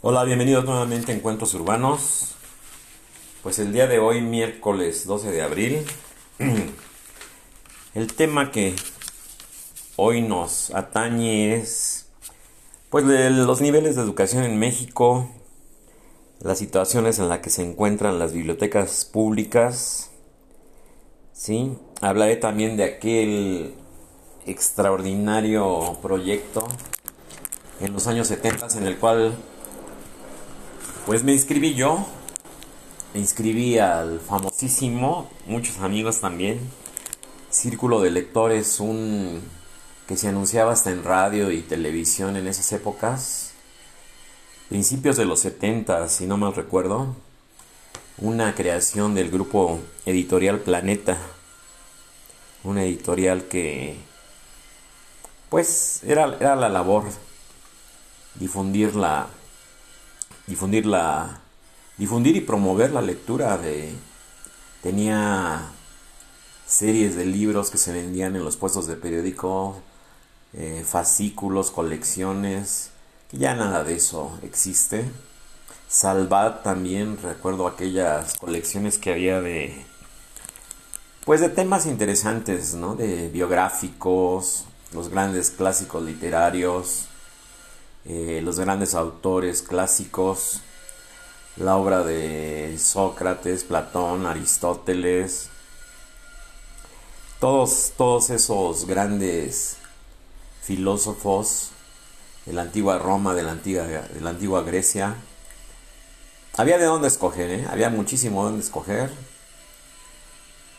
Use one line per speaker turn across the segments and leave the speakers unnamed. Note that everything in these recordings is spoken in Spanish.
Hola, bienvenidos nuevamente a Encuentros Urbanos. Pues el día de hoy, miércoles 12 de abril, el tema que hoy nos atañe es pues los niveles de educación en México, las situaciones en las que se encuentran las bibliotecas públicas. Sí, hablaré también de aquel extraordinario proyecto en los años 70 en el cual pues me inscribí yo, me inscribí al famosísimo, muchos amigos también, Círculo de Lectores, un que se anunciaba hasta en radio y televisión en esas épocas, principios de los 70, si no mal recuerdo, una creación del grupo editorial Planeta, una editorial que pues era, era la labor difundir la difundir la difundir y promover la lectura de tenía series de libros que se vendían en los puestos de periódico eh, fascículos colecciones que ya nada de eso existe. Salvat también recuerdo aquellas colecciones que había de pues de temas interesantes no de biográficos los grandes clásicos literarios eh, los grandes autores clásicos, la obra de Sócrates, Platón, Aristóteles, todos, todos esos grandes filósofos de la antigua Roma, de la antigua, de la antigua Grecia. Había de dónde escoger, ¿eh? había muchísimo de dónde escoger.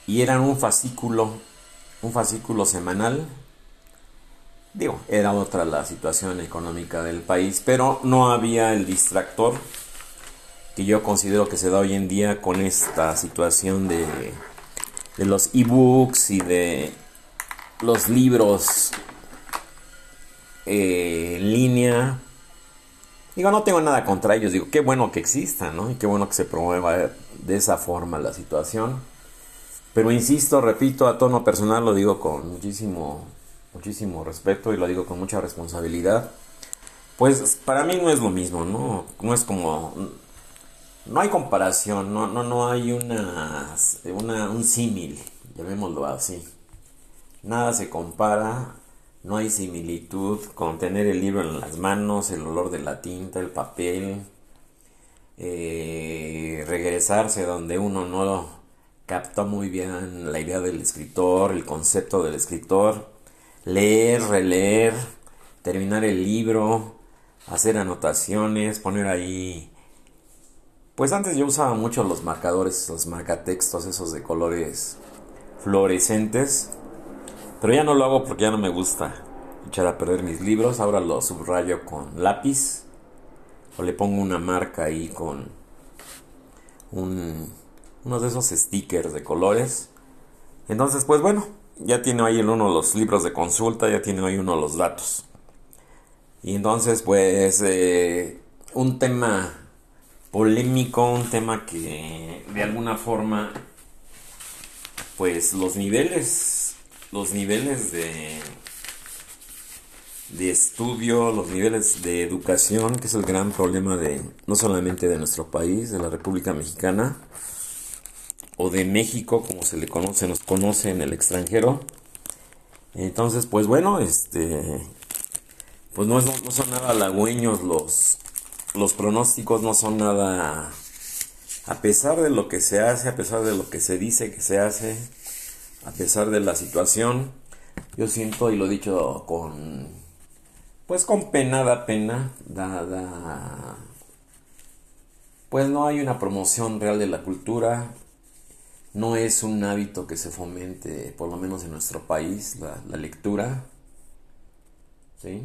Y eran un fascículo, un fascículo semanal Digo, era otra la situación económica del país, pero no había el distractor que yo considero que se da hoy en día con esta situación de, de los ebooks y de los libros eh, en línea. Digo, no tengo nada contra ellos, digo, qué bueno que exista, ¿no? Y qué bueno que se promueva de esa forma la situación. Pero insisto, repito, a tono personal lo digo con muchísimo muchísimo respeto y lo digo con mucha responsabilidad, pues para mí no es lo mismo, ¿no? No es como... No hay comparación, no, no, no hay una, una, un símil, llamémoslo así. Nada se compara, no hay similitud con tener el libro en las manos, el olor de la tinta, el papel, eh, regresarse donde uno no capta muy bien la idea del escritor, el concepto del escritor leer, releer, terminar el libro, hacer anotaciones, poner ahí... Pues antes yo usaba mucho los marcadores, los marcatextos, esos de colores fluorescentes, pero ya no lo hago porque ya no me gusta echar a perder mis libros, ahora los subrayo con lápiz o le pongo una marca ahí con un, uno de esos stickers de colores. Entonces, pues bueno, ya tiene ahí en uno los libros de consulta, ya tiene ahí uno los datos. Y entonces, pues, eh, un tema polémico, un tema que de alguna forma, pues los niveles, los niveles de, de estudio, los niveles de educación, que es el gran problema de, no solamente de nuestro país, de la República Mexicana, o de México, como se le conoce, nos conoce en el extranjero. Entonces, pues bueno, este, pues no, no son nada halagüeños los, los pronósticos, no son nada, a pesar de lo que se hace, a pesar de lo que se dice que se hace, a pesar de la situación, yo siento y lo he dicho con, pues con pena, da pena, pues no hay una promoción real de la cultura, no es un hábito que se fomente, por lo menos en nuestro país, la, lectura. ¿Sí?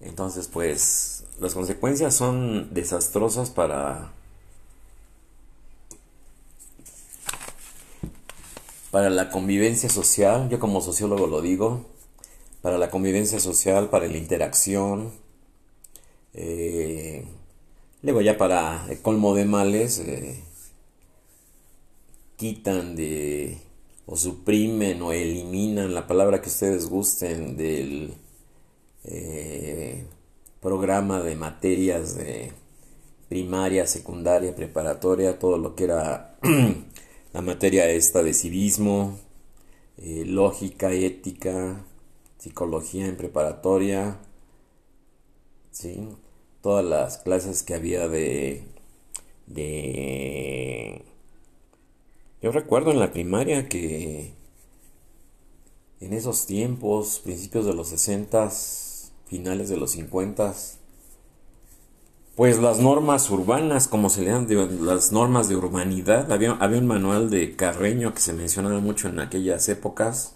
Entonces, pues, las consecuencias son desastrosas para... Para la convivencia social, yo como sociólogo lo digo, para la convivencia social, para la interacción, eh, luego ya para el colmo de males, eh, quitan de o suprimen o eliminan la palabra que ustedes gusten del eh, programa de materias de primaria, secundaria, preparatoria, todo lo que era la materia esta de civismo, eh, lógica, ética, psicología en preparatoria, ¿sí? todas las clases que había de, de... Yo recuerdo en la primaria que en esos tiempos, principios de los 60, finales de los 50, pues las normas urbanas, como se le llaman, las normas de urbanidad, había, había un manual de Carreño que se mencionaba mucho en aquellas épocas,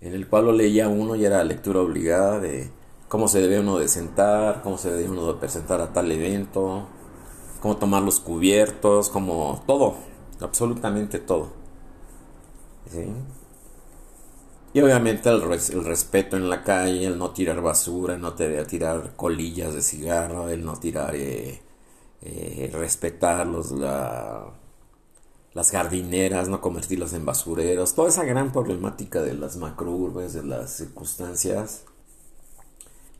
en el cual lo leía uno y era lectura obligada de cómo se debe uno de sentar, cómo se debe uno de presentar a tal evento, cómo tomar los cubiertos, como todo, absolutamente todo. Y obviamente el, el, respeto en la calle, el no tirar basura, el no tirar colillas de cigarro, el no tirar, eh, eh, respetar los, las jardineras, no convertirlas en basureros, toda esa gran problemática de las macrourbes, de las circunstancias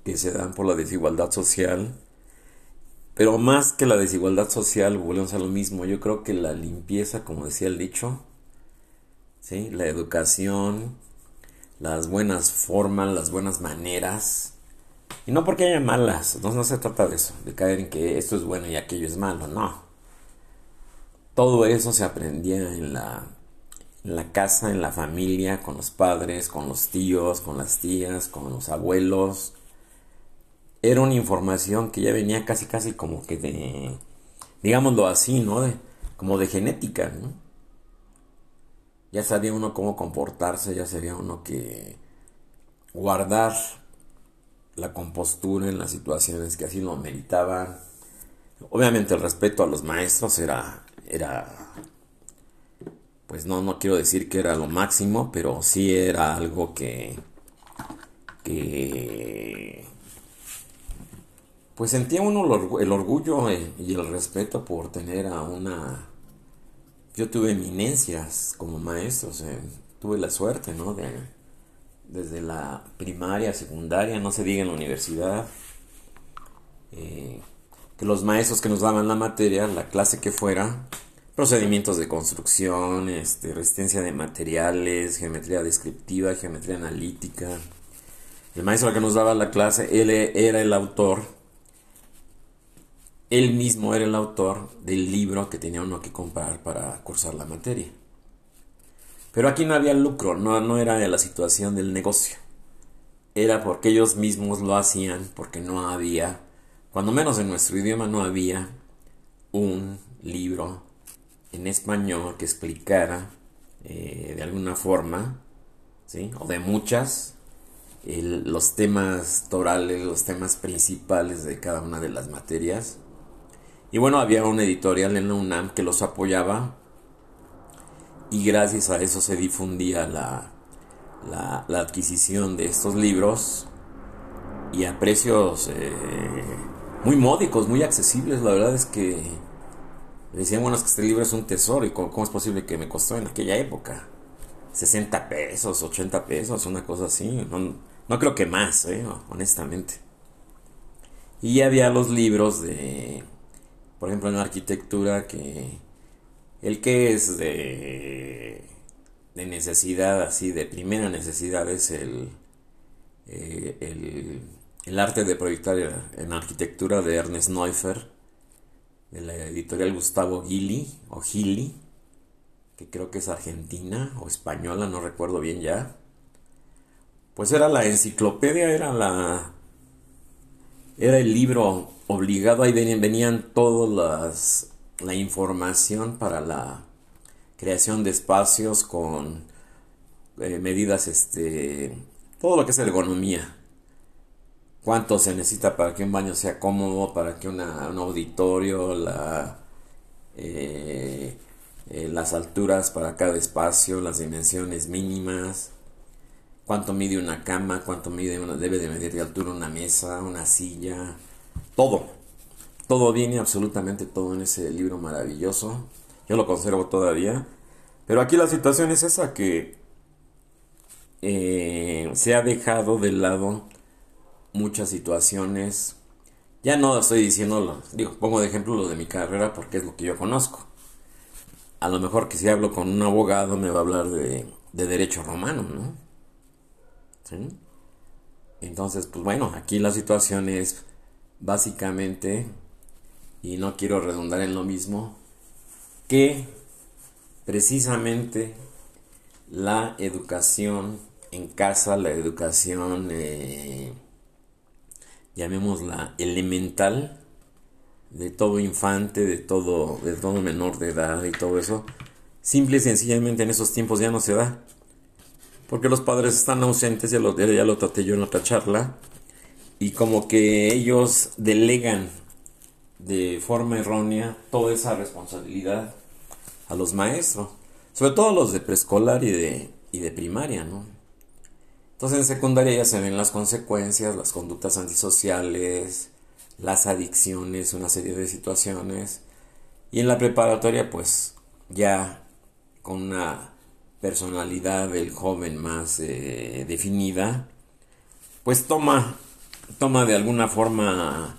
que se dan por la desigualdad social. Pero más que la desigualdad social, volvemos a lo mismo, yo creo que la limpieza, como decía el dicho, ¿sí? la educación, las buenas formas, las buenas maneras, y no porque haya malas, no, no se trata de eso, de caer en que esto es bueno y aquello es malo, no. Todo eso se aprendía en la, en la casa, en la familia, con los padres, con los tíos, con las tías, con los abuelos, era una información que ya venía casi casi como que de, digámoslo así, ¿no? De, como de genética, ¿no? Ya sabía uno cómo comportarse, ya sabía uno que guardar la compostura en las situaciones que así lo meritaban. Obviamente el respeto a los maestros era, era, pues no, no quiero decir que era lo máximo, pero sí era algo que, que pues sentía uno el orgullo eh, y el respeto por tener a una... Yo tuve eminencias como maestros, tuve la suerte, ¿no? De, desde la primaria, secundaria, no se diga en la universidad, eh, que los maestros que nos daban la materia, la clase que fuera, procedimientos de construcción, este, resistencia de materiales, geometría descriptiva, geometría analítica. El maestro que nos daba la clase, él era el autor él mismo era el autor del libro que tenía uno que comprar para cursar la materia. Pero aquí no había lucro, no, no era la situación del negocio. Era porque ellos mismos lo hacían, porque no había, cuando menos en nuestro idioma no había un libro en español que explicara eh, de alguna forma, ¿sí? o de muchas, los temas torales, los temas principales de cada una de las materias y bueno, había una editorial en UNAM que los apoyaba y gracias a eso se difundía la, la, adquisición de estos libros y a precios eh, muy módicos, muy accesibles. La verdad es que decían, bueno, es que este libro es un tesoro y cómo, es posible que me costó en aquella época. 60 pesos, 80 pesos, una cosa así. No, no creo que más, eh, honestamente. Y había los libros de por ejemplo, en arquitectura, que el que es de, de necesidad, así, de primera necesidad, es el, eh, el, el, arte de proyectar en arquitectura de Ernest Neuffer, de la editorial Gustavo Gili, o Gili, que creo que es argentina o española, no recuerdo bien ya. Pues era la enciclopedia, era la. Era el libro obligado, ahí venían, todas la información para la creación de espacios con eh, medidas, este, todo lo que es ergonomía. Cuánto se necesita para que un baño sea cómodo, para que una, un auditorio, la, eh, eh, las alturas para cada espacio, las dimensiones mínimas, cuánto mide una cama, cuánto mide una, debe de medir de altura una mesa, una silla, todo. Todo viene, absolutamente todo en ese libro maravilloso. Yo lo conservo todavía. Pero aquí la situación es esa que eh, se ha dejado de lado muchas situaciones. Ya no estoy diciendo, digo, pongo de ejemplo lo de mi carrera porque es lo que yo conozco. A lo mejor que si hablo con un abogado me va a hablar de, de derecho romano, ¿no? Entonces, pues bueno, aquí la situación es básicamente, y no quiero redundar en lo mismo, que precisamente la educación en casa, la educación, eh, llamémosla elemental, de todo infante, de todo, de todo menor de edad y todo eso, simple y sencillamente en esos tiempos ya no se da. Porque los padres están ausentes, ya lo, ya lo traté yo en otra charla, y como que ellos delegan de forma errónea toda esa responsabilidad a los maestros, sobre todo a los de preescolar y de, y de primaria, ¿no? Entonces en secundaria ya se ven las consecuencias, las conductas antisociales, las adicciones, una serie de situaciones. Y en la preparatoria pues ya con una personalidad del joven más eh, definida, pues toma, toma de alguna forma,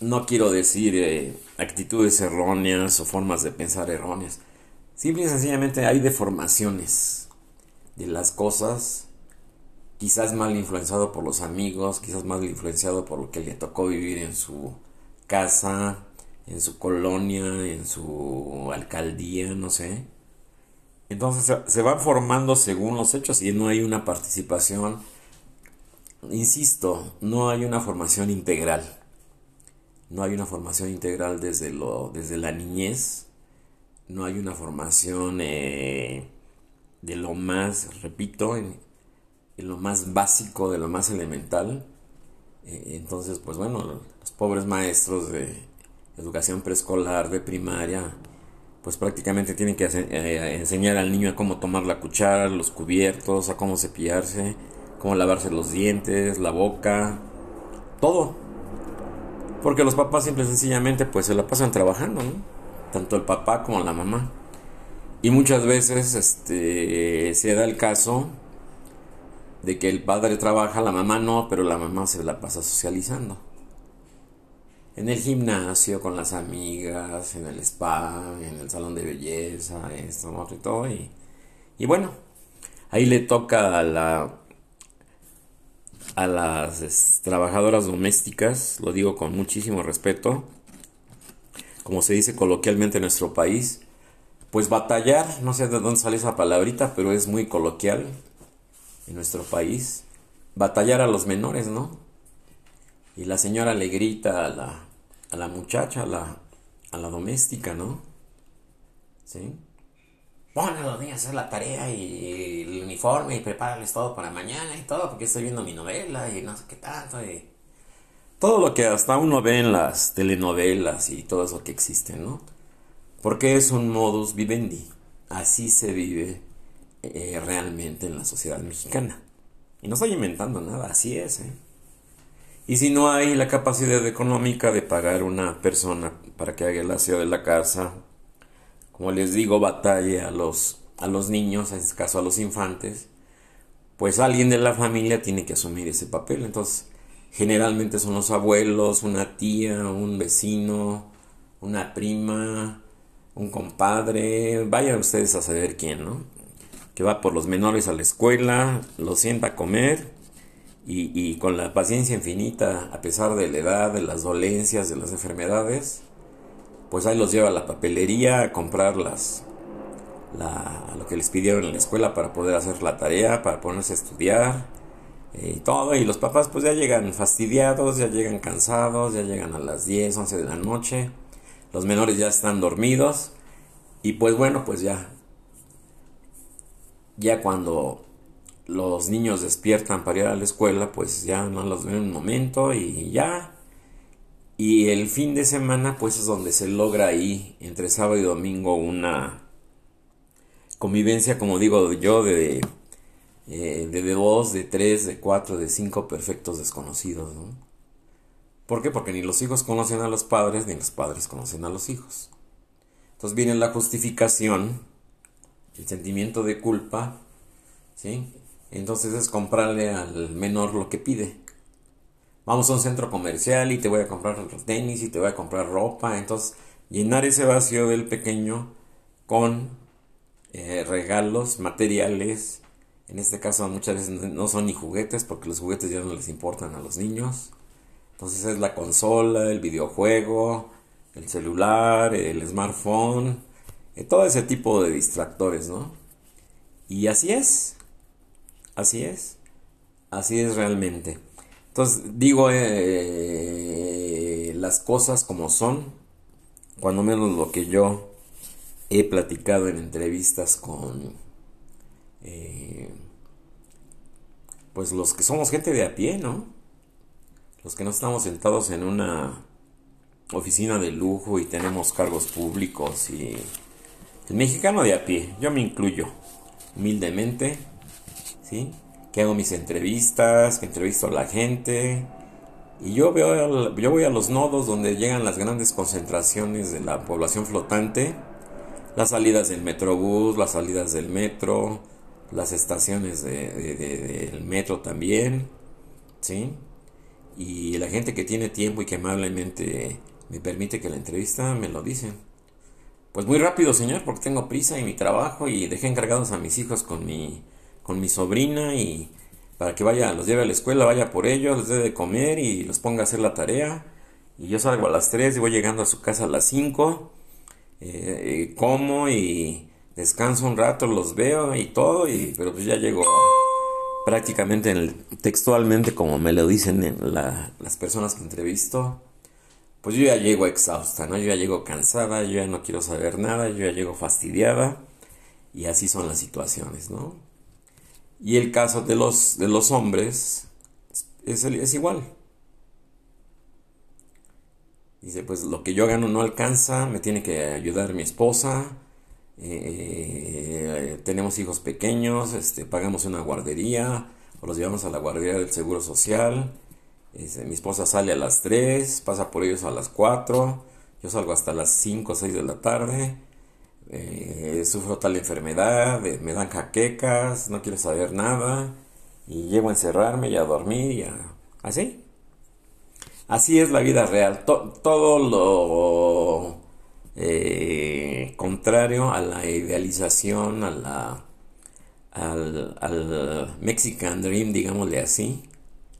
no quiero decir eh, actitudes erróneas o formas de pensar erróneas, simple y sencillamente hay deformaciones de las cosas quizás mal influenciado por los amigos, quizás mal influenciado por lo que le tocó vivir en su casa, en su colonia, en su alcaldía, no sé. Entonces se van formando según los hechos y no hay una participación, insisto, no hay una formación integral. No hay una formación integral desde, lo, desde la niñez, no hay una formación eh, de lo más, repito, en, lo más básico, de lo más elemental. Eh, entonces, pues bueno, los pobres maestros de educación preescolar, de primaria, pues prácticamente tienen que eh, enseñar al niño a cómo tomar la cuchara, los cubiertos, a cómo cepillarse, cómo lavarse los dientes, la boca, todo. Porque los papás simple y sencillamente pues se la pasan trabajando, Tanto el papá como la mamá. Y muchas veces este, se da el caso de que el padre trabaja, la mamá no, pero la mamá se la pasa socializando. En el gimnasio, con las amigas, en el spa, en el salón de belleza, esto, y todo. Y, y bueno, ahí le toca a la a las trabajadoras domésticas, lo digo con muchísimo respeto, como se dice coloquialmente en nuestro país, pues batallar, no sé de dónde sale esa palabrita, pero es muy coloquial, en nuestro país, batallar a los menores, ¿no? Y la señora le grita a la, a la muchacha, a la, a la doméstica, ¿no? ¿Sí? Pon a los niños a hacer la tarea y el uniforme y prepárales todo para mañana y todo, porque estoy viendo mi novela y no sé qué tanto. Y... Todo lo que hasta uno ve en las telenovelas y todo eso que existe, ¿no? Porque es un modus vivendi. Así se vive eh, realmente en la sociedad mexicana. Y no estoy inventando nada, así es. ¿eh? Y si no hay la capacidad económica de pagar una persona para que haga el aseo de la casa, como les digo, batalla a los, a los niños, en este caso a los infantes, pues alguien de la familia tiene que asumir ese papel. Entonces, generalmente son los abuelos, una tía, un vecino, una prima, un compadre, vayan ustedes a saber quién, ¿no? que va por los menores a la escuela, los sienta a comer y, con la paciencia infinita, a pesar de la edad, de las dolencias, de las enfermedades, pues ahí los lleva a la papelería a comprar las, lo que les pidieron en la escuela para poder hacer la tarea, para ponerse a estudiar eh, y todo. Y los papás pues ya llegan fastidiados, ya llegan cansados, ya llegan a las 10, 11 de la noche. Los menores ya están dormidos. Y pues bueno, pues ya ya cuando los niños despiertan para ir a la escuela, pues ya no los ven un momento y ya. Y el fin de semana, pues es donde se logra ahí, entre sábado y domingo, una convivencia, como digo yo, de, eh, de, dos, de tres, de cuatro, de cinco perfectos desconocidos, ¿no? ¿Por qué? Porque ni los hijos conocen a los padres, ni los padres conocen a los hijos. Entonces viene la justificación el sentimiento de culpa, ¿sí? Entonces es comprarle al menor lo que pide. vamos a un centro comercial y te voy a comprar tenis y te voy a comprar ropa. Entonces, llenar ese vacío del pequeño con eh, regalos materiales. En este caso muchas veces no son ni juguetes porque los juguetes ya no les importan a los niños. Entonces es la consola, el videojuego, el celular, el smartphone, eh, todo ese tipo de distractores, ¿no? Y así es, así es, así es realmente. Entonces digo eh, las cosas como son, cuando menos lo que yo he platicado en entrevistas con eh, pues los que somos gente de a pie, ¿no? Los que no estamos sentados en una oficina de lujo y tenemos cargos públicos y el mexicano de a pie, yo me incluyo humildemente, Que hago mis entrevistas, que entrevisto a la gente y yo veo yo voy a los nodos donde llegan las grandes concentraciones de la población flotante las salidas del metrobús, las salidas del metro, las estaciones del metro también, ¿sí? Y la gente que tiene tiempo y que amablemente me permite que la entrevista me lo dicen. Pues muy rápido, señor, porque tengo prisa y mi trabajo y dejé encargados a mis hijos con mi, con mi sobrina y para que vaya, los lleve a la escuela, vaya por ellos, les dé de comer y los ponga a hacer la tarea. Y yo salgo a las 3 y voy llegando a su casa a las 5 eh, como y descanso un rato, los veo y todo, y, pero pues ya llego prácticamente en textualmente como me lo dicen las personas que entrevisto, pues yo ya llego exhausta, ¿no? Yo ya llego cansada, yo ya no quiero saber nada, yo ya llego fastidiada y así son las situaciones, ¿no? Y el caso de los, de los hombres es, es igual. Dice, pues lo que yo gano no alcanza, me tiene que ayudar mi esposa, eh, tenemos hijos pequeños, este, pagamos una guardería o los llevamos a la guardería del Seguro Social. mi esposa sale a las 3, pasa por ellos a las 4, yo salgo hasta las 5 o 6 de la tarde. Eh, sufro tal enfermedad, me dan jaquecas, no quiero saber nada y llego a encerrarme y a dormir y a... así. Así es la vida real. todo lo eh, contrario a la idealización, a la, al, Mexican Dream, digámosle así.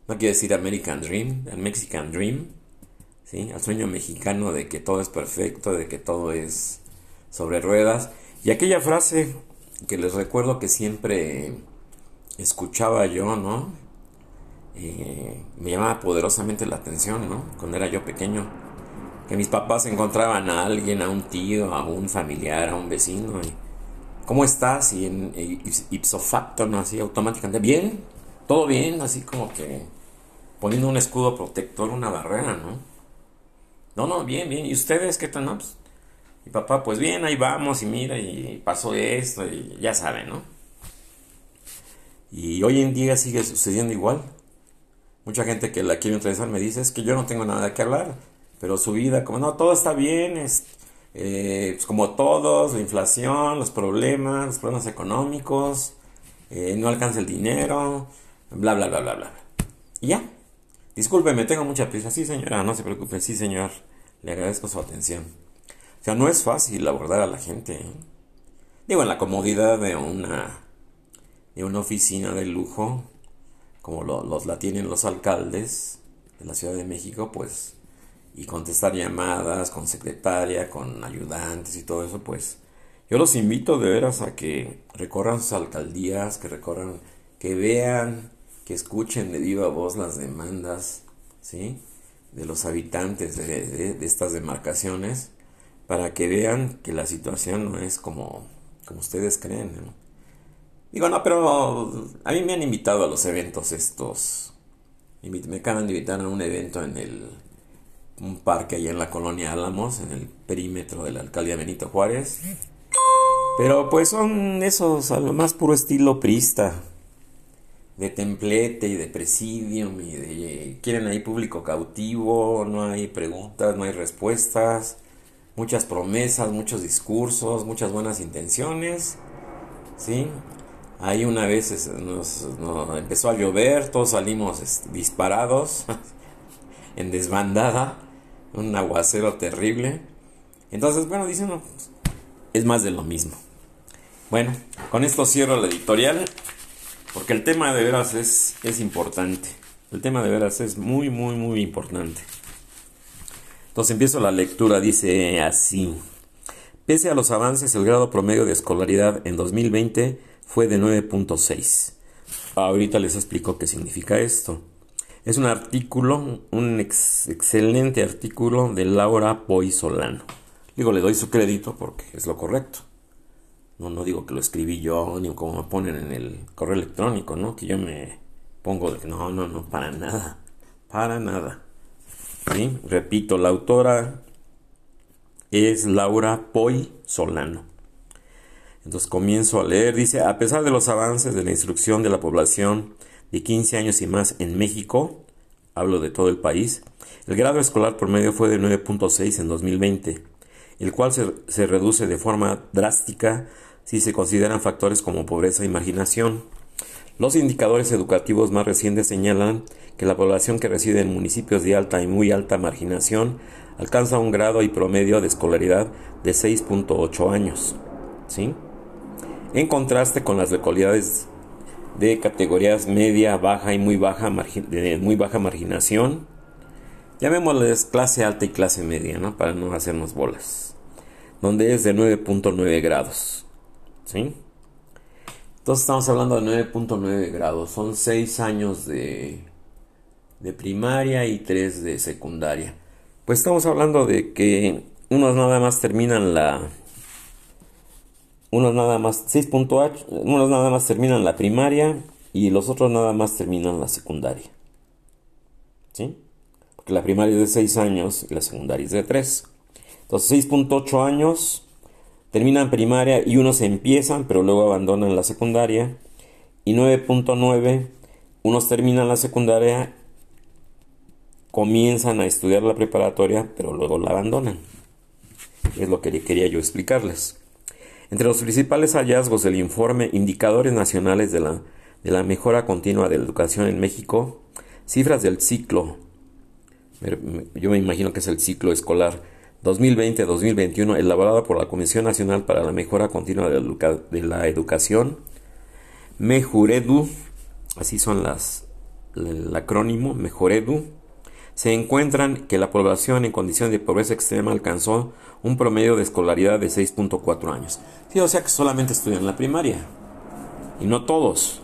No quiero decir American Dream, el Mexican Dream. ¿sí? Al sueño mexicano de que todo es perfecto, de que todo es sobre ruedas. Y aquella frase que les recuerdo que siempre escuchaba yo, ¿no? Eh, me llamaba poderosamente la atención, ¿no? Cuando era yo pequeño. Que mis papás encontraban a alguien, a un tío, a un familiar, a un vecino. Y, ¿Cómo estás? Y en ipso facto, ¿no? Así automáticamente. Bien, todo bien, así como que poniendo un escudo protector, una barrera, ¿no? No, no, bien, bien. ¿Y ustedes qué tal? No, pues, mi papá, pues bien, ahí vamos y mira, y pasó esto, y ya saben, ¿no? Y hoy en día sigue sucediendo igual. Mucha gente que la quiere entrevistar me dice, es que yo no tengo nada que hablar, pero su vida, como no, todo está bien, es eh, pues como todos, la inflación, los problemas, los problemas económicos, eh, no alcanza el dinero, bla, bla, bla, bla, bla. Y ya. Discúlpeme, tengo mucha prisa. Sí, señora, no se preocupe. Sí, señor. Le agradezco su atención. O sea, no es fácil abordar a la gente. ¿eh? Digo, en la comodidad de una, de una oficina de lujo, como los la tienen los alcaldes de la Ciudad de México, pues, y contestar llamadas con secretaria, con ayudantes y todo eso, pues, yo los invito de veras a que recorran sus alcaldías, que recorran, que vean, que escuchen de viva voz las demandas, ¿sí? De los habitantes de, estas demarcaciones, para que vean que la situación no es como, como ustedes creen. Digo, no, pero a mí me han invitado a los eventos estos. Me acaban de invitar a un evento en el un parque allá en la colonia Álamos, en el perímetro de la alcaldía Benito Juárez. Pero pues son esos a lo más puro estilo prista. De templete y de presidium de... Quieren ahí público cautivo, no hay preguntas, no hay respuestas, muchas promesas, muchos discursos, muchas buenas intenciones. ¿Sí? Ahí una vez nos, empezó a llover, todos salimos disparados, en desbandada, un aguacero terrible. Entonces, bueno, dicen, no, es más de lo mismo. Bueno, con esto cierro la editorial, porque el tema de veras es, es importante. El tema de veras es muy, muy, muy importante. Entonces empiezo la lectura, dice así. Pese a los avances, el grado promedio de escolaridad en 2020 fue de 9.6. Ahorita les explico qué significa esto. Es un artículo, un excelente artículo de Laura Poy Solano. Digo, le doy su crédito porque es lo correcto. No, no digo que lo escribí yo, ni como me ponen en el correo electrónico, ¿no? Que yo me pongo de no, no, no, para nada. Para nada. Repito, la autora es Laura Poy Solano. Entonces comienzo a leer, dice, a pesar de los avances de la instrucción de la población de 15 años y más en México, hablo de todo el país, el grado escolar promedio fue de 9.6 en 2020, el cual se, se, reduce de forma drástica si se consideran factores como pobreza y marginación. Los indicadores educativos más recientes señalan que la población que reside en municipios de alta y muy alta marginación alcanza un grado y promedio de escolaridad de 6.8 años. ¿Sí? En contraste con las localidades de categorías media, baja y muy baja, de muy baja marginación, llamémosles clase alta y clase media. Para no hacernos bolas, donde es de 9.9 grados, ¿sí? Entonces estamos hablando de 9.9 grados, son 6 años de, de primaria y 3 de secundaria. Pues estamos hablando de que unos nada más terminan la unos nada más 6.8, unos nada más terminan la primaria y los otros nada más terminan la secundaria. ¿Sí? Porque la primaria es de 6 años y la secundaria es de 3. Entonces 6.8 años terminan primaria y unos empiezan pero luego abandonan la secundaria. Y 9.9 unos terminan la secundaria, comienzan a estudiar la preparatoria pero luego la abandonan. Es lo que quería yo explicarles. Entre los principales hallazgos del informe Indicadores Nacionales de la, de la Mejora Continua de la Educación en México, cifras del ciclo, yo me imagino que es el ciclo escolar 2020-2021, elaborada por la Comisión Nacional para la Mejora Continua de, la Educación, Mejuredu, así son las, el acrónimo, Mejoredu, se encuentran que la población en condición de pobreza extrema alcanzó un promedio de escolaridad de 6.4 años. Sí, o sea que solamente estudian la primaria. Y no todos.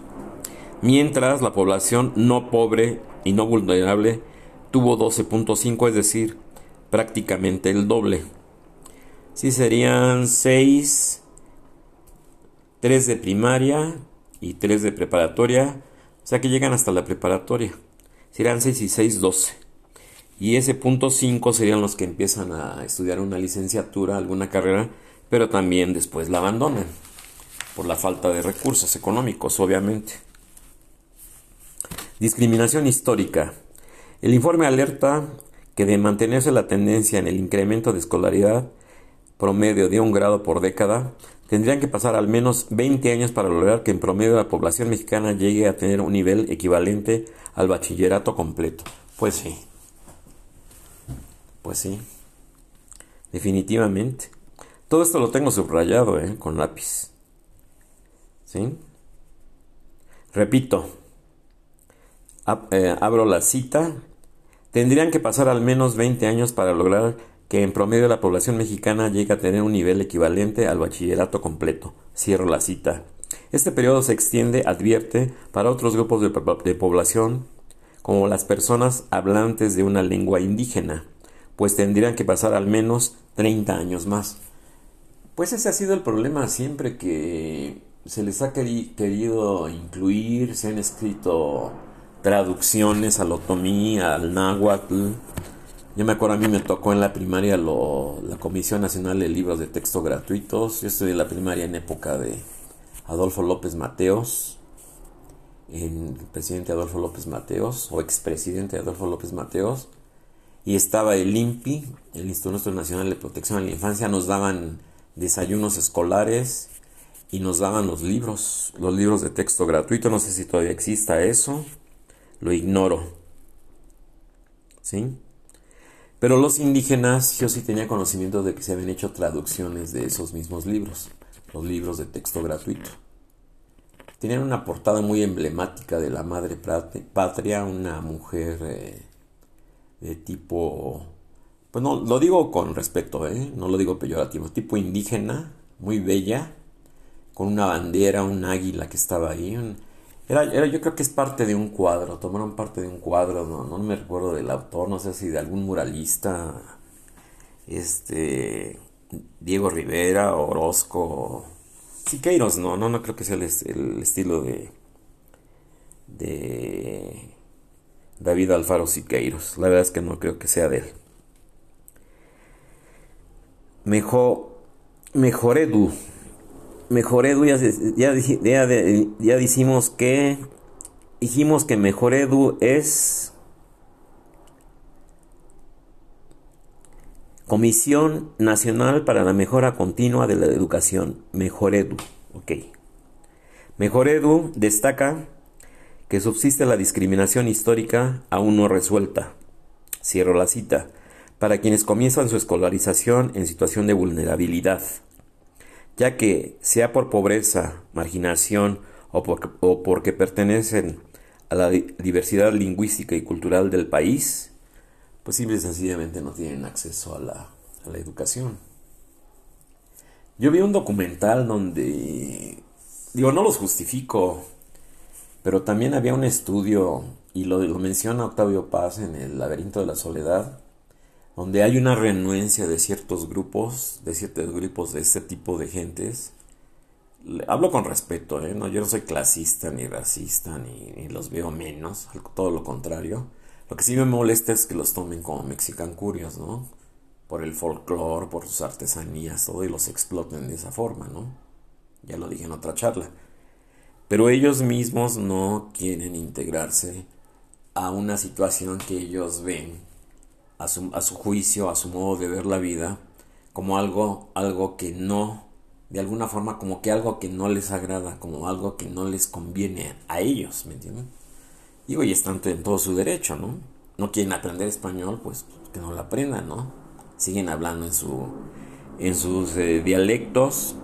Mientras la población no pobre y no vulnerable tuvo 12.5, es decir, prácticamente el doble. Sí serían 6, 3 de primaria y 3 de preparatoria. O sea que llegan hasta la preparatoria. Serían 6 y 6, 12. Y ese punto 5 serían los que empiezan a estudiar una licenciatura, alguna carrera, pero también después la abandonan por la falta de recursos económicos, obviamente. Discriminación histórica. El informe alerta que de mantenerse la tendencia en el incremento de escolaridad promedio de un grado por década, tendrían que pasar al menos 20 años para lograr que en promedio la población mexicana llegue a tener un nivel equivalente al bachillerato completo. Pues sí, pues sí, definitivamente. Todo esto lo tengo subrayado, ¿eh? Con lápiz. ¿Sí? Repito, eh, abro la cita. Tendrían que pasar al menos 20 años para lograr que en promedio la población mexicana llegue a tener un nivel equivalente al bachillerato completo. Cierro la cita. Este periodo se extiende, advierte, para otros grupos de, de población como las personas hablantes de una lengua indígena pues tendrían que pasar al menos 30 años más. Pues ese ha sido el problema siempre que se les ha querido incluir, se han escrito traducciones al otomí, al náhuatl. Yo me acuerdo, a mí me tocó en la primaria la Comisión Nacional de Libros de Texto Gratuitos. Yo estudié la primaria en época de Adolfo López Mateos, el presidente Adolfo López Mateos, o expresidente Adolfo López Mateos y estaba el INPI, el Instituto Nacional de Protección a la Infancia, nos daban desayunos escolares y nos daban los libros, los libros de texto gratuito, no sé si todavía exista eso, lo ignoro. ¿sí? Pero los indígenas, yo sí tenía conocimiento de que se habían hecho traducciones de esos mismos libros, los libros de texto gratuito. Tenían una portada muy emblemática de la madre patria, una mujer eh, de tipo, pues no, lo digo con respeto, ¿eh? no lo digo peyorativo, tipo indígena, muy bella, con una bandera, un águila que estaba ahí. Era, era, yo creo que es parte de un cuadro, tomaron parte de un cuadro, no, no me recuerdo del autor, no sé si de algún muralista, este, Diego Rivera, Orozco, Siqueiros, no, no, no creo que sea el, estilo de, de David Alfaro Siqueiros. La verdad es que no creo que sea de él. Mejor, mejor Edu. Mejor Edu, ya, ya, ya, ya dijimos que dijimos que Mejor Edu es Comisión Nacional para la Mejora Continua de la Educación, Mejor Edu. Ok. Mejor Edu destaca que subsiste la discriminación histórica aún no resuelta. Cierro la cita. Para quienes comienzan su escolarización en situación de vulnerabilidad, ya que sea por pobreza, marginación o, porque pertenecen a la diversidad lingüística y cultural del país, pues simple y sencillamente no tienen acceso a la, educación. Yo vi un documental donde, digo, no los justifico, pero también había un estudio, y lo, lo, menciona Octavio Paz en El laberinto de la soledad, donde hay una renuencia de ciertos grupos, de ciertos grupos de este tipo de gentes. Hablo con respeto, ¿eh? no, yo no soy clasista ni racista, ni, los veo menos, todo lo contrario. Lo que sí me molesta es que los tomen como Mexican Curios, ¿no? Por el folclore, por sus artesanías, todo, y los exploten de esa forma, ¿no? Ya lo dije en otra charla. Pero ellos mismos no quieren integrarse a una situación que ellos ven, a su, a su juicio, a su modo de ver la vida, como algo, algo que no, de alguna forma, como que algo que no les agrada, como algo que no les conviene a ellos, ¿me entienden? Y hoy están en todo su derecho, ¿no? No quieren aprender español, pues que no lo aprendan, ¿no? Siguen hablando en, su, en sus eh, dialectos,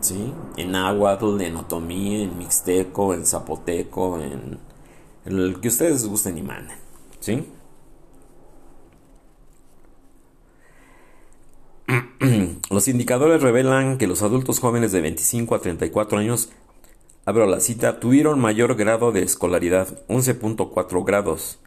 ¿sí? En náhuatl, en otomí, en mixteco, en zapoteco, en, en el que ustedes gusten y manden, ¿sí? Los indicadores revelan que los adultos jóvenes de 25 a 34 años abro la cita, tuvieron mayor grado de escolaridad, 11.4 grados,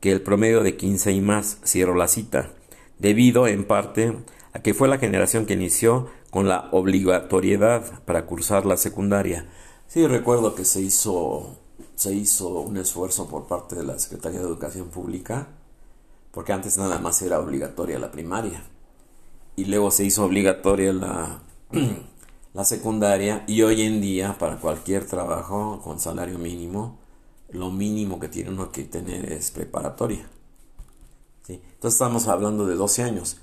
que el promedio de 15 y más, cierro la cita, debido en parte a que fue la generación que inició con la obligatoriedad para cursar la secundaria. Sí, recuerdo que se hizo, se hizo un esfuerzo por parte de la Secretaría de Educación Pública, porque antes nada más era obligatoria la primaria, y luego se hizo obligatoria la la secundaria y hoy en día para cualquier trabajo con salario mínimo, lo mínimo que tiene uno que tener es preparatoria. Entonces estamos hablando de 12 años,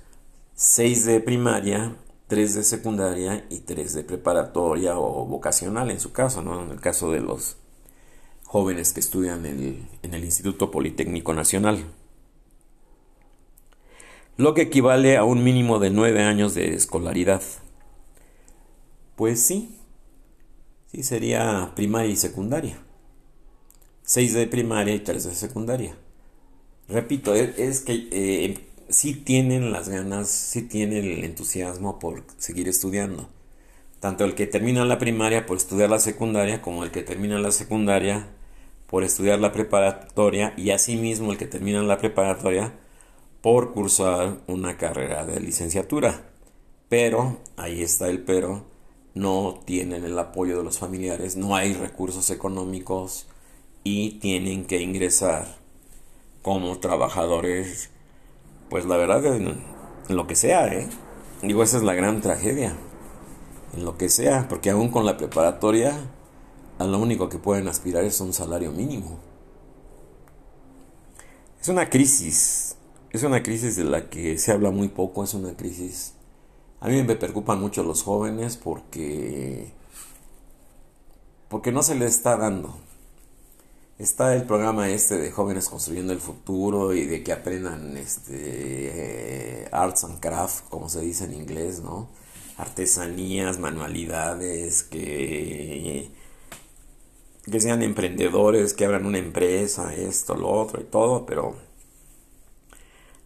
6 de primaria, 3 de secundaria y 3 de preparatoria o vocacional en su caso, ¿no? en el caso de los jóvenes que estudian en el Instituto Politécnico Nacional. Lo que equivale a un mínimo de 9 años de escolaridad. Pues sí, sí sería primaria y secundaria. Seis de primaria y tres de secundaria. Repito, e, es que eh, sí tienen las ganas, sí tienen el entusiasmo por seguir estudiando. Tanto el que termina la primaria por estudiar la secundaria como el que termina la secundaria por estudiar la preparatoria y asimismo el que termina la preparatoria por cursar una carrera de licenciatura. Pero, ahí está el pero, no tienen el apoyo de los familiares, no hay recursos económicos y tienen que ingresar como trabajadores, pues la verdad, en, lo que sea, ¿eh? Digo, esa es la gran tragedia, en lo que sea, porque aún con la preparatoria, a lo único que pueden aspirar es un salario mínimo. Es una crisis, es una crisis de la que se habla muy poco, es una crisis a mí me preocupan mucho los jóvenes porque porque no se les está dando. Está el programa este de jóvenes construyendo el futuro y de que aprendan este arts and craft, como se dice en inglés, ¿no? Artesanías, manualidades, que, que sean emprendedores, que abran una empresa, esto, lo otro y todo, pero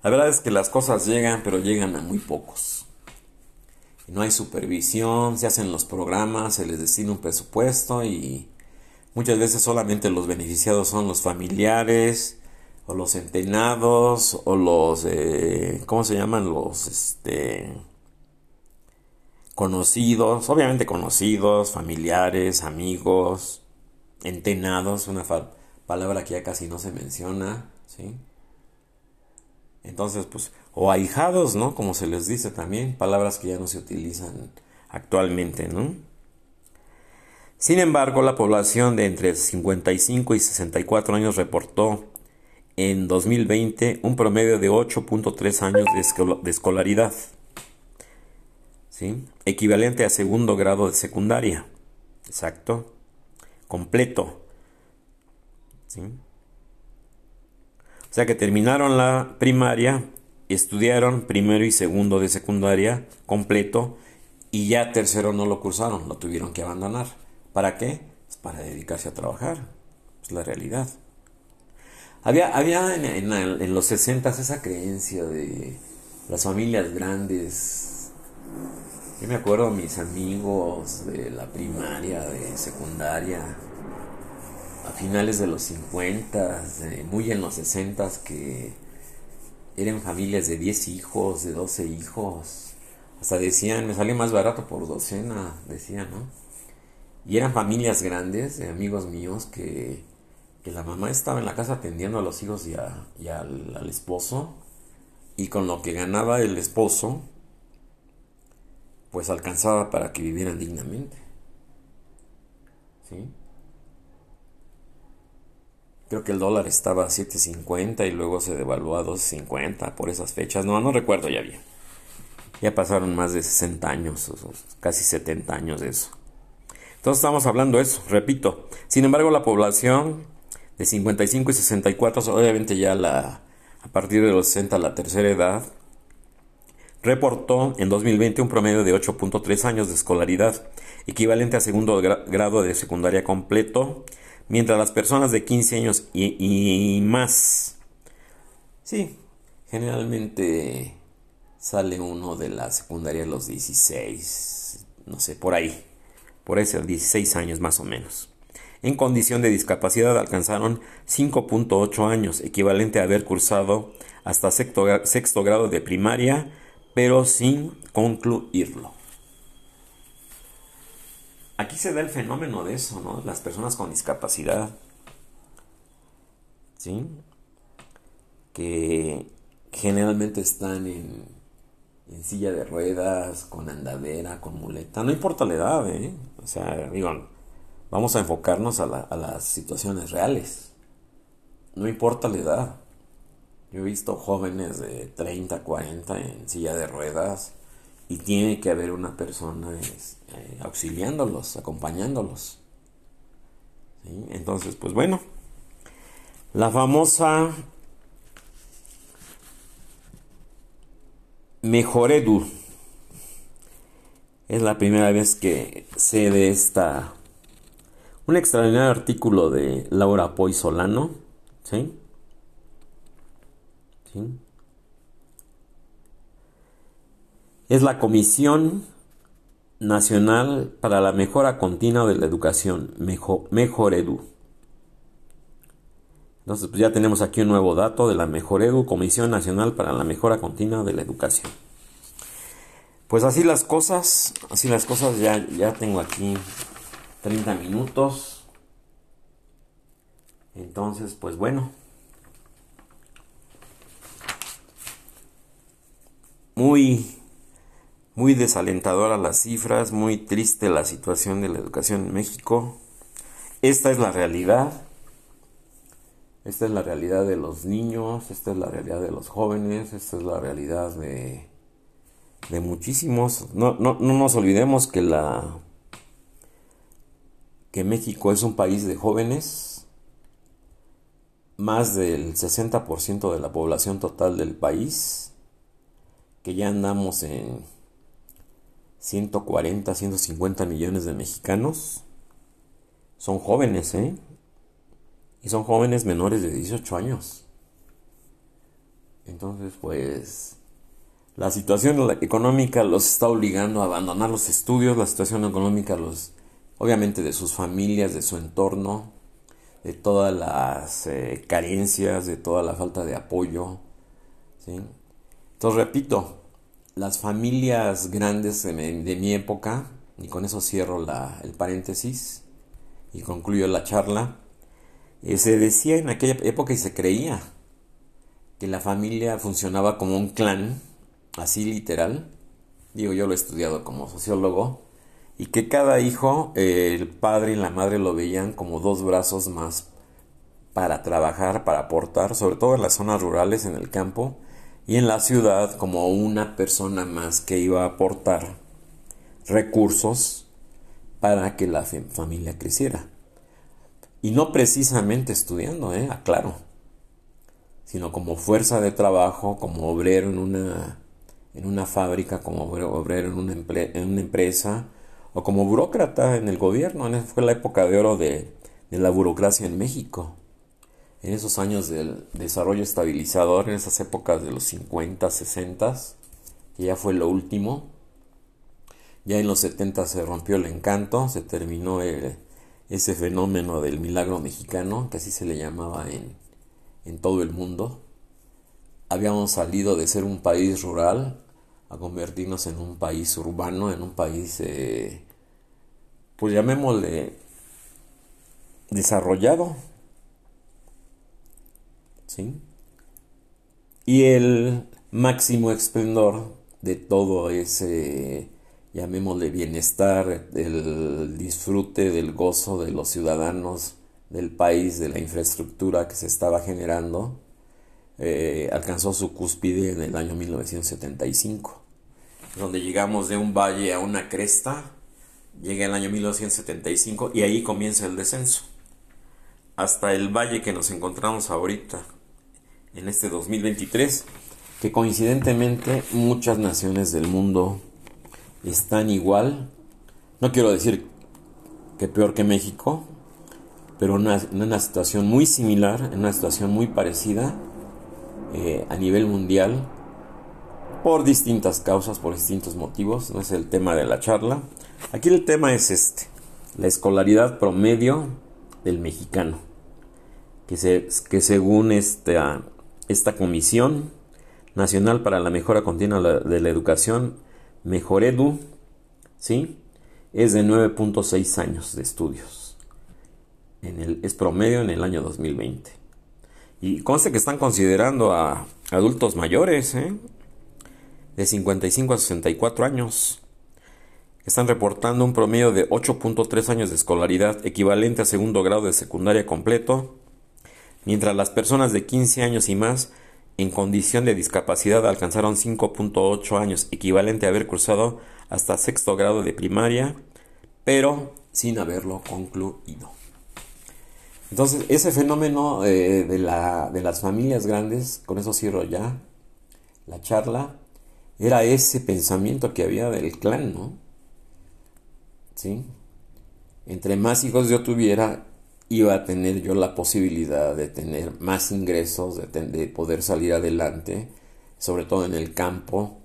la verdad es que las cosas llegan, pero llegan a muy pocos. no hay supervisión, se hacen los programas, se les destina un presupuesto y muchas veces solamente los beneficiados son los familiares o los entenados o los, eh, ¿cómo se llaman? Los, este, conocidos, obviamente conocidos, familiares, amigos, entenados, una palabra que ya casi no se menciona, ¿sí? Entonces, pues, o ahijados, ¿no? Como se les dice también, palabras que ya no se utilizan actualmente, ¿no? Sin embargo, la población de entre 55 y 64 años reportó en 2020 un promedio de 8.3 años de, escolaridad, ¿sí? equivalente a segundo grado de secundaria, exacto, completo. ¿sí? Sea que terminaron la primaria, estudiaron primero y segundo de secundaria completo y ya tercero no lo cursaron, lo tuvieron que abandonar. ¿Para qué? Pues para dedicarse a trabajar. Es la realidad. Había, había en, los 60 esa creencia de las familias grandes. Yo me acuerdo mis amigos de la primaria, de secundaria, a finales de los 50, muy en los 60, que eran familias de 10 hijos, de 12 hijos. Hasta decían, me sale más barato por docena, decían, ¿no? Y eran familias grandes, de amigos míos, que, que, la mamá estaba en la casa atendiendo a los hijos y, al, al esposo. Y con lo que ganaba el esposo, pues alcanzaba para que vivieran dignamente. ¿Sí? Creo que el dólar estaba a 7.50 y luego se devaluó a 2.50 por esas fechas. No, no recuerdo ya bien. Ya pasaron más de 60 años, casi 70 años de eso. Entonces estamos hablando de eso, repito. Sin embargo, la población de 55 y 64, obviamente ya la, a partir de los 60, la tercera edad, reportó en 2020 un promedio de 8.3 años de escolaridad, equivalente a segundo grado de secundaria completo, Mientras las personas de 15 años y, más, sí, generalmente sale uno de la secundaria a los 16, no sé, por ahí, por ese 16 años más o menos. En condición de discapacidad alcanzaron 5.8 años, equivalente a haber cursado hasta sexto grado de primaria, pero sin concluirlo. Aquí se da el fenómeno de eso, ¿no? Las personas con discapacidad. ¿Sí? Que generalmente están en, en silla de ruedas, con andadera, con muleta. No importa la edad, ¿eh? O sea, digo, vamos a enfocarnos a, a las situaciones reales. No importa la edad. Yo he visto jóvenes de 30, 40 en silla de ruedas y tiene que haber una persona eh, auxiliándolos, acompañándolos. Entonces, pues bueno, la famosa Mejoredu es la primera vez que sé de esta un extraordinario artículo de Laura Poy Solano, ¿sí? ¿Sí? Es la Comisión Nacional para la Mejora Continua de la Educación, Mejor, Edu. Entonces, pues ya tenemos aquí un nuevo dato de la Mejor Edu, Comisión Nacional para la Mejora Continua de la Educación. Pues así las cosas, así las cosas, ya, ya tengo aquí 30 minutos. Entonces, pues bueno. Muy muy desalentadora las cifras, muy triste la situación de la educación en México. Esta es la realidad. Esta es la realidad de los niños, esta es la realidad de los jóvenes, esta es la realidad de, de muchísimos. No, no, no nos olvidemos que la que México es un país de jóvenes, más del 60% de la población total del país, que ya andamos en 140, 150 millones de mexicanos, son jóvenes, ¿eh? Y son jóvenes menores de 18 años. Entonces, pues, la situación económica los está obligando a abandonar los estudios, la situación económica los, obviamente, de sus familias, de su entorno, de todas las eh, carencias, de toda la falta de apoyo. ¿sí? Entonces, repito, las familias grandes de mi, época, y con eso cierro el paréntesis y concluyo la charla, eh, se decía en aquella época y se creía que la familia funcionaba como un clan, así literal, digo yo lo he estudiado como sociólogo, y que cada hijo, eh, el padre y la madre lo veían como dos brazos más para trabajar, para aportar, sobre todo en las zonas rurales, en el campo, y en la ciudad como una persona más que iba a aportar recursos para que la familia creciera. Y no precisamente estudiando, ¿eh? aclaro, sino como fuerza de trabajo, como obrero en una, en una fábrica, como obrero en una, en una empresa, o como burócrata en el gobierno. Fue la época de oro de, de la burocracia en México. En esos años del desarrollo estabilizador, en esas épocas de los 50, 60, que ya fue lo último. Ya en los 70 se rompió el encanto, se terminó ese fenómeno del milagro mexicano, que así se le llamaba en, en todo el mundo. Habíamos salido de ser un país rural a convertirnos en un país urbano, en un país, eh, pues llamémosle, desarrollado. Y el máximo esplendor de todo ese, llamémosle, bienestar, el disfrute, del gozo de los ciudadanos del país, de la infraestructura que se estaba generando, eh, alcanzó su cúspide en el año 1975, donde llegamos de un valle a una cresta, llega el año 1975 y ahí comienza el descenso, hasta el valle que nos encontramos ahorita, en este 2023, que coincidentemente muchas naciones del mundo están igual, no quiero decir que peor que México, pero en una, situación muy similar, en una situación muy parecida eh, a nivel mundial, por distintas causas, por distintos motivos, no es el tema de la charla. Aquí el tema es este, la escolaridad promedio del mexicano, que, se, que según esta, esta Comisión Nacional para la Mejora Continua de la Educación, Mejoredu, ¿sí? es de 9.6 años de estudios en el, es promedio en el año 2020. Y conste que están considerando a adultos mayores, ¿eh? de 55 a 64 años. Están reportando un promedio de 8.3 años de escolaridad, equivalente a segundo grado de secundaria completo, mientras las personas de 15 años y más en condición de discapacidad alcanzaron 5.8 años, equivalente a haber cursado hasta sexto grado de primaria, pero sin haberlo concluido. Entonces, ese fenómeno eh, de, de las familias grandes, con eso cierro ya la charla, era ese pensamiento que había del clan, ¿no? ¿Sí? Entre más hijos yo tuviera, iba a tener yo la posibilidad de tener más ingresos, de, poder salir adelante, sobre todo en el campo,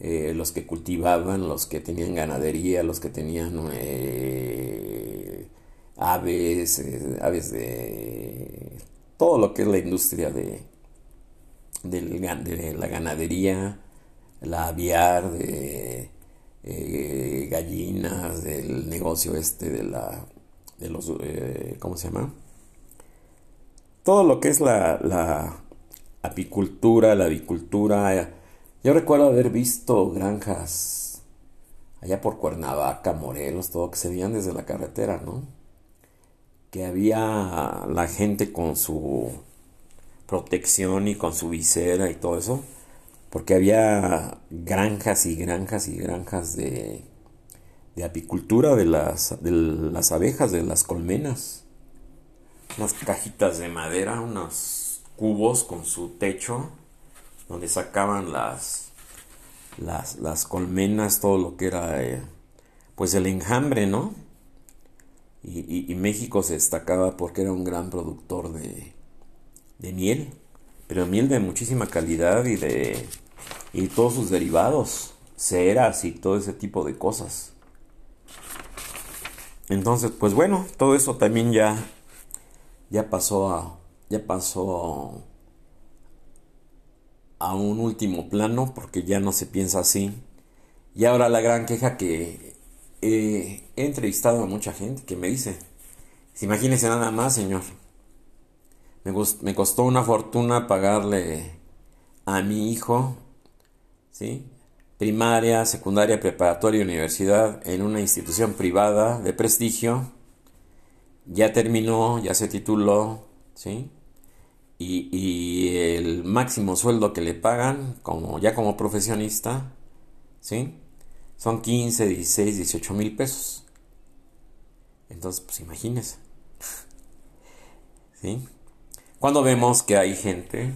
eh, los que cultivaban, los que tenían ganadería, los que tenían eh, aves, eh, aves de todo lo que es la industria de, de, la ganadería, la aviar, de gallinas, del negocio este de la, de los, eh, ¿cómo se llama? Todo lo que es la, la apicultura, la avicultura. Yo recuerdo haber visto granjas allá por Cuernavaca, Morelos, todo que se veían desde la carretera, ¿no? que había la gente con su protección y con su visera y todo eso, porque había granjas y granjas y granjas de, de apicultura de las, de las abejas, de las colmenas. unas cajitas de madera, unos cubos con su techo, donde sacaban las, las, colmenas, todo lo que era, eh, pues el enjambre, ¿no? Y, México se destacaba porque era un gran productor de, de miel, pero miel de muchísima calidad y de y todos sus derivados, ceras y todo ese tipo de cosas. Entonces, pues bueno, todo eso también ya ya pasó a ya pasó a un último plano porque ya no se piensa así. Y ahora la gran queja que he entrevistado a mucha gente que me dice, imagínese nada más, señor, me, me costó una fortuna pagarle a mi hijo, ¿sí? Primaria, secundaria, preparatoria y universidad en una institución privada de prestigio, ya terminó, ya se tituló, ¿sí? Y, el máximo sueldo que le pagan, como, ya como profesionista, ¿sí? Son 15, 16, 18 mil pesos. Entonces, pues imagínese. ¿Sí? Cuando vemos que hay gente,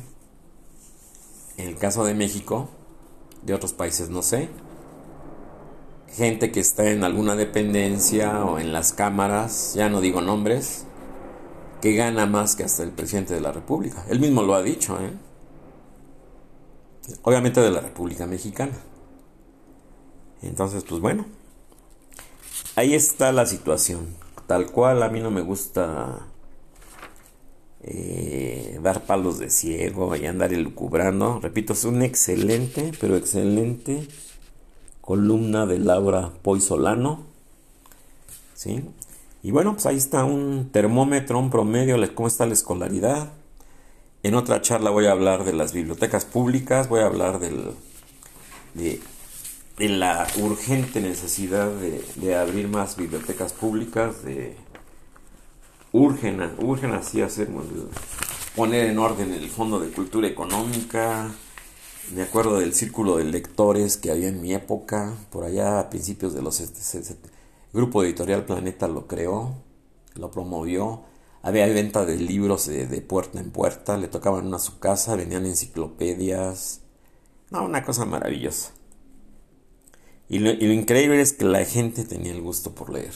en el caso de México, de otros países no sé, gente que está en alguna dependencia o en las cámaras, ya no digo nombres, que gana más que hasta el presidente de la República. Él mismo lo ha dicho, ¿eh? Obviamente de la República Mexicana. Entonces, pues bueno, ahí está la situación. Tal cual a mí no me gusta eh, dar palos de ciego y andar elucubrando. Repito, es un excelente, pero excelente columna de Laura Poisolano. ¿Sí? Y bueno, pues ahí está un termómetro, un promedio de cómo está la escolaridad. En otra charla voy a hablar de las bibliotecas públicas, voy a hablar del, de, la urgente necesidad de, abrir más bibliotecas públicas, de urgen, urgen así hacer, poner en orden el Fondo de Cultura Económica. Me acuerdo del círculo de lectores que había en mi época, por allá a principios de los Grupo Editorial Planeta lo creó, lo promovió. Había venta de libros de, puerta en puerta, le tocaban una a su casa, venían enciclopedias. Una cosa maravillosa. Y lo, increíble es que la gente tenía el gusto por leer.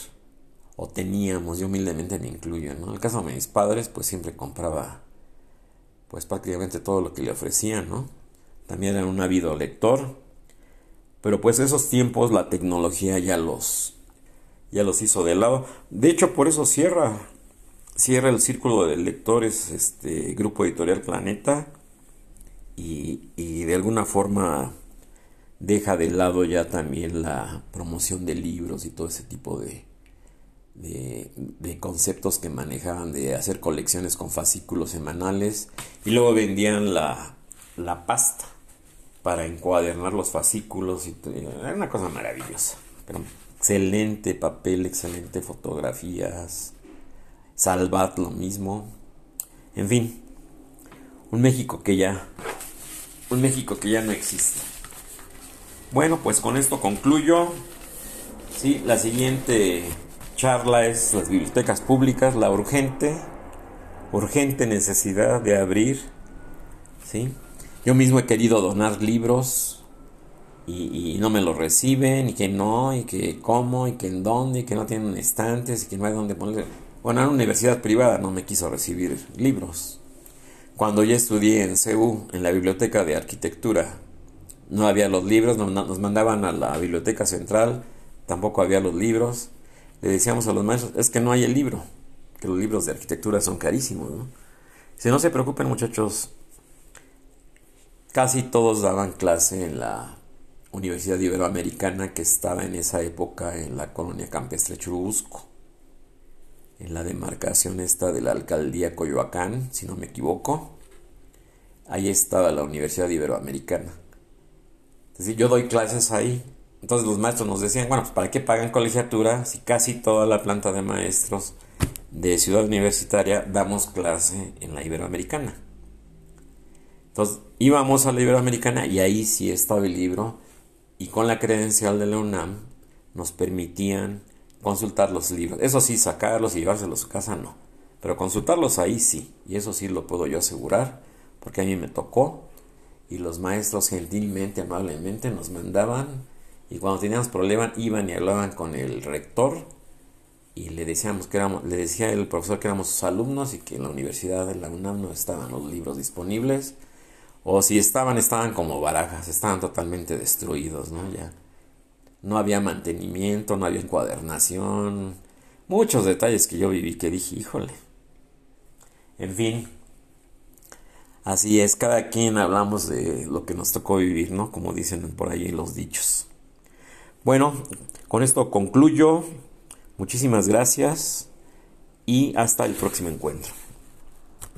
O teníamos, yo humildemente me incluyo, ¿no? En el caso de mis padres, pues siempre compraba, pues prácticamente todo lo que le ofrecían, ¿no? También era un ávido lector. Pero pues esos tiempos la tecnología ya los, ya los hizo de lado. De hecho, por eso cierra, cierra el círculo de lectores, este grupo editorial Planeta, y, de alguna forma deja de lado ya también la promoción de libros y todo ese tipo de, de, conceptos que manejaban de hacer colecciones con fascículos semanales y luego vendían la, la pasta para encuadernar los fascículos y era una cosa maravillosa. Pero Excelente papel, excelente fotografías. Salvat lo mismo. En fin, un México que ya un México que ya no existe. Bueno, pues con esto concluyo. Sí, la siguiente charla es las bibliotecas públicas, la urgente urgente necesidad de abrir, ¿sí? Yo mismo he querido donar libros y, no me lo reciben y que no y que cómo y que en dónde y que no tienen estantes y que no hay dónde poner. Bueno, en una universidad privada no me quiso recibir libros. Cuando yo estudié en CEU, en la biblioteca de arquitectura, no había los libros, nos mandaban a la biblioteca central, tampoco había los libros. Le decíamos a los maestros, es que no hay el libro, que los libros de arquitectura son carísimos. ¿no? Si no se preocupen muchachos, casi todos daban clase en la Universidad Iberoamericana que estaba en esa época en la colonia campestre Churubusco, en la demarcación esta de la alcaldía Coyoacán, si no me equivoco. Ahí estaba la Universidad Iberoamericana. Entonces, yo doy clases ahí. Entonces los maestros nos decían, bueno, pues ¿para qué pagan colegiatura si casi toda la planta de maestros de Ciudad Universitaria damos clase en la Iberoamericana? Entonces íbamos a la Iberoamericana y ahí sí estaba el libro y con la credencial de la UNAM nos permitían consultar los libros. Eso sí, sacarlos y llevárselos a casa no. Pero consultarlos ahí sí, y eso sí lo puedo yo asegurar, porque a mí me tocó, y los maestros gentilmente, amablemente nos mandaban, y cuando teníamos problemas iban y hablaban con el rector, y le decíamos que éramos, le decía el profesor que éramos sus alumnos y que en la universidad de la UNAM no estaban los libros disponibles, o si estaban, estaban como barajas, estaban totalmente destruidos, ¿no? Ya no había mantenimiento, no había encuadernación, muchos detalles que yo viví que dije, híjole. En fin, así es, cada quien hablamos de lo que nos tocó vivir, ¿no? Como dicen por ahí los dichos. Bueno, con esto concluyo. Muchísimas gracias y hasta el próximo encuentro.